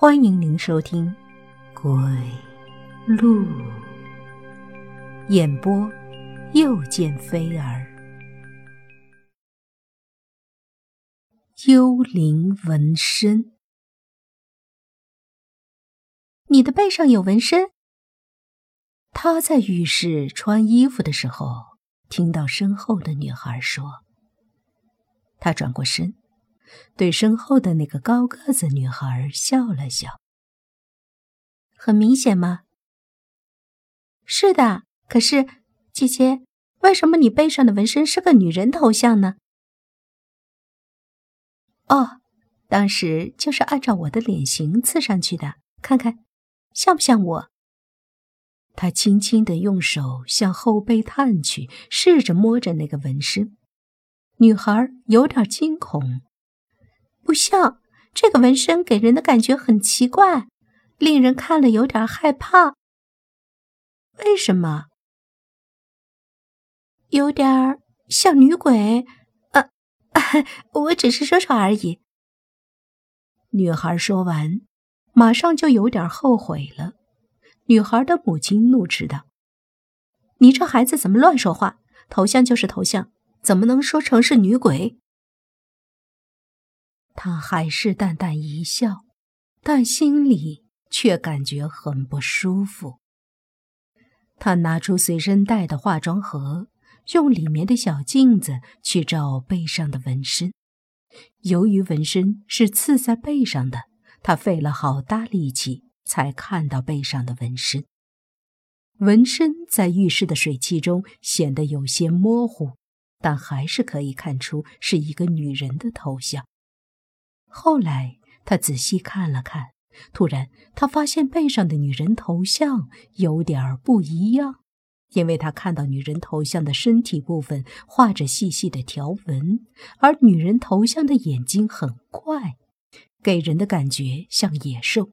欢迎您收听《鬼路》演播，又见菲儿。幽灵纹身，你的背上有纹身。他在浴室穿衣服的时候，听到身后的女孩说。他转过身。对身后的那个高个子女孩笑了笑。很明显吗？是的。可是，姐姐，为什么你背上的纹身是个女人头像呢？哦，当时就是按照我的脸型刺上去的。看看，像不像我？他轻轻的用手向后背探去，试着摸着那个纹身。女孩有点惊恐。不像这个纹身给人的感觉很奇怪，令人看了有点害怕。为什么？有点像女鬼。呃，我只是说说而已。女孩说完，马上就有点后悔了。女孩的母亲怒斥道：“你这孩子怎么乱说话？头像就是头像，怎么能说成是女鬼？”他还是淡淡一笑，但心里却感觉很不舒服。他拿出随身带的化妆盒，用里面的小镜子去照背上的纹身。由于纹身是刺在背上的，他费了好大力气才看到背上的纹身。纹身在浴室的水汽中显得有些模糊，但还是可以看出是一个女人的头像。后来，他仔细看了看，突然他发现背上的女人头像有点不一样，因为他看到女人头像的身体部分画着细细的条纹，而女人头像的眼睛很怪，给人的感觉像野兽。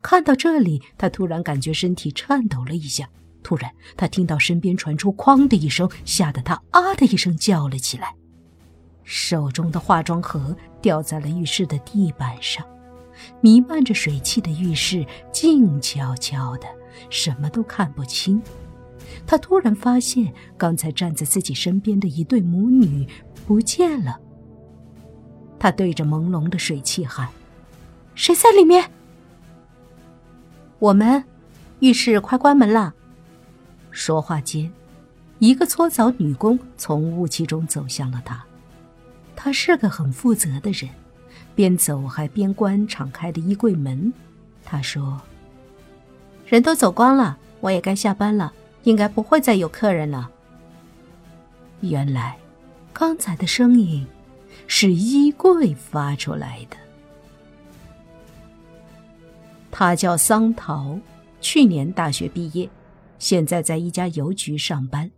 看到这里，他突然感觉身体颤抖了一下，突然他听到身边传出“哐”的一声，吓得他啊的一声叫了起来。手中的化妆盒掉在了浴室的地板上，弥漫着水汽的浴室静悄悄的，什么都看不清。他突然发现，刚才站在自己身边的一对母女不见了。他对着朦胧的水汽喊：“谁在里面？”我们，浴室快关门了。说话间，一个搓澡女工从雾气中走向了他。他是个很负责的人，边走还边关敞开的衣柜门。他说：“人都走光了，我也该下班了，应该不会再有客人了。”原来，刚才的声音是衣柜发出来的。他叫桑桃，去年大学毕业，现在在一家邮局上班。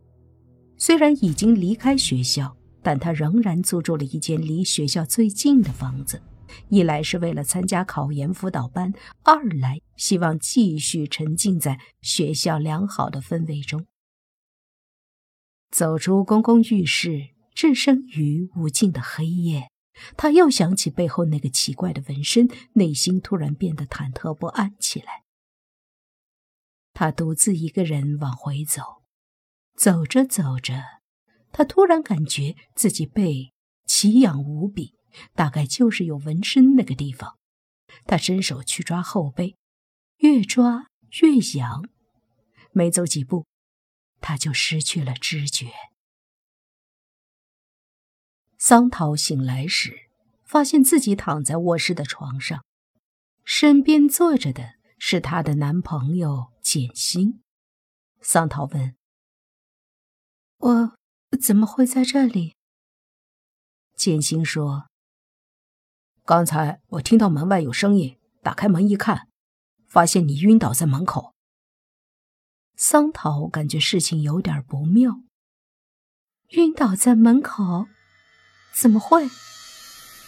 虽然已经离开学校。但他仍然租住了一间离学校最近的房子，一来是为了参加考研辅导班，二来希望继续沉浸在学校良好的氛围中。走出公共浴室，置身于无尽的黑夜，他又想起背后那个奇怪的纹身，内心突然变得忐忑不安起来。他独自一个人往回走，走着走着。他突然感觉自己背奇痒无比，大概就是有纹身那个地方。他伸手去抓后背，越抓越痒。没走几步，他就失去了知觉。桑桃醒来时，发现自己躺在卧室的床上，身边坐着的是她的男朋友简星。桑桃问：“我？”怎么会在这里？剑心说：“刚才我听到门外有声音，打开门一看，发现你晕倒在门口。”桑桃感觉事情有点不妙。晕倒在门口？怎么会？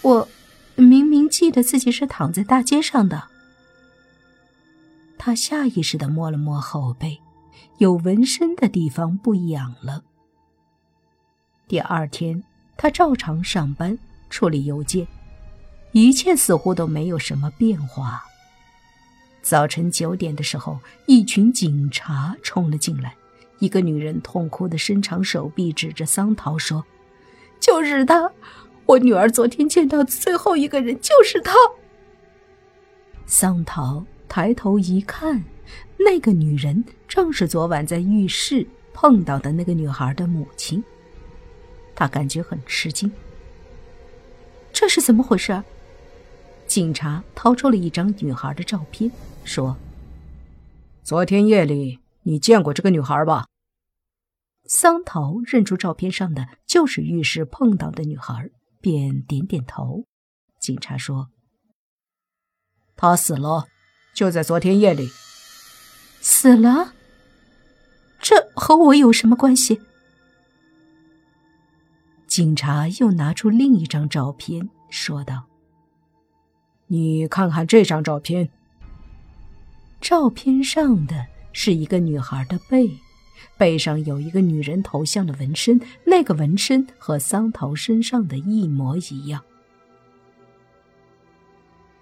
我明明记得自己是躺在大街上的。他下意识的摸了摸后背，有纹身的地方不痒了。第二天，他照常上班，处理邮件，一切似乎都没有什么变化。早晨九点的时候，一群警察冲了进来。一个女人痛哭的伸长手臂，指着桑桃说：“就是他！我女儿昨天见到的最后一个人就是他。”桑桃抬头一看，那个女人正是昨晚在浴室碰到的那个女孩的母亲。她感觉很吃惊。这是怎么回事？警察掏出了一张女孩的照片，说：“昨天夜里你见过这个女孩吧？”桑桃认出照片上的就是浴室碰到的女孩，便点点头。警察说：“她死了，就在昨天夜里。”死了？这和我有什么关系？警察又拿出另一张照片，说道：“你看看这张照片。照片上的是一个女孩的背。”背上有一个女人头像的纹身，那个纹身和桑桃身上的一模一样。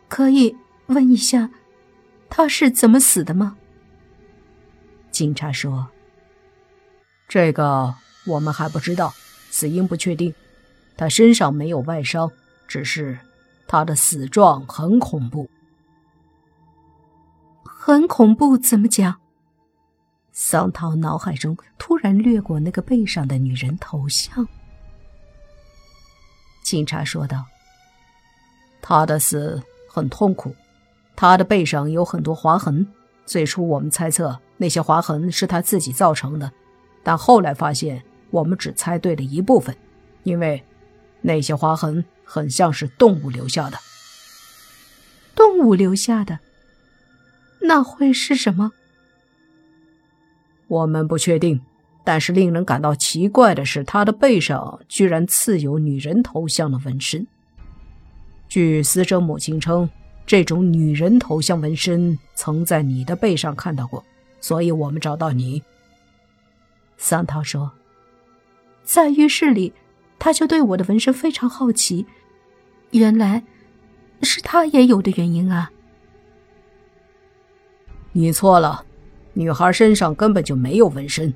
可以问一下，她是怎么死的吗？警察说：“这个我们还不知道，死因不确定。他身上没有外伤，只是他的死状很恐怖。很恐怖，怎么讲？”桑桃脑海中突然掠过那个背上的女人头像。警察说道：“他的死很痛苦，他的背上有很多划痕。最初我们猜测那些划痕是他自己造成的，但后来发现我们只猜对了一部分，因为那些划痕很像是动物留下的。动物留下的，那会是什么？”我们不确定，但是令人感到奇怪的是，他的背上居然刺有女人头像的纹身。据死者母亲称，这种女人头像纹身曾在你的背上看到过，所以我们找到你。桑涛说：“在浴室里，他就对我的纹身非常好奇，原来是他也有的原因啊。”你错了。女孩身上根本就没有纹身，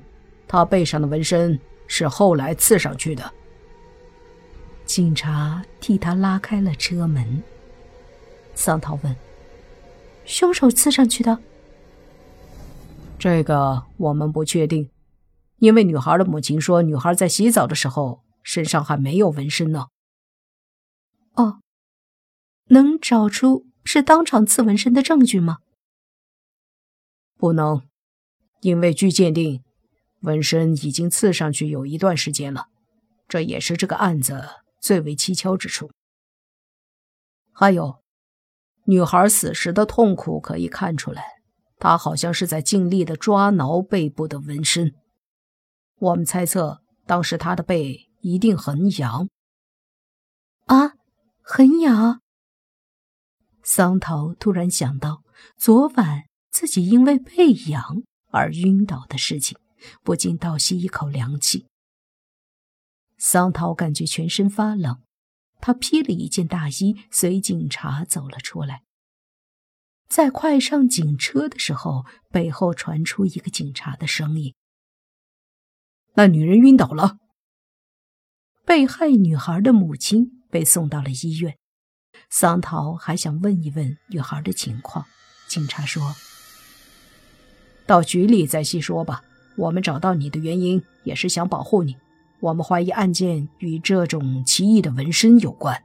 她背上的纹身是后来刺上去的。警察替他拉开了车门。桑桃问：“凶手刺上去的？”这个我们不确定，因为女孩的母亲说，女孩在洗澡的时候身上还没有纹身呢。哦，能找出是当场刺纹身的证据吗？不能，因为据鉴定，纹身已经刺上去有一段时间了，这也是这个案子最为蹊跷之处。还有，女孩死时的痛苦可以看出来，她好像是在尽力的抓挠背部的纹身。我们猜测，当时他的背一定很痒。啊，很痒。桑桃突然想到，昨晚。自己因为背痒而晕倒的事情，不禁倒吸一口凉气。桑桃感觉全身发冷，他披了一件大衣，随警察走了出来。在快上警车的时候，背后传出一个警察的声音：“那女人晕倒了。”被害女孩的母亲被送到了医院。桑桃还想问一问女孩的情况，警察说。到局里再细说吧。我们找到你的原因也是想保护你。我们怀疑案件与这种奇异的纹身有关。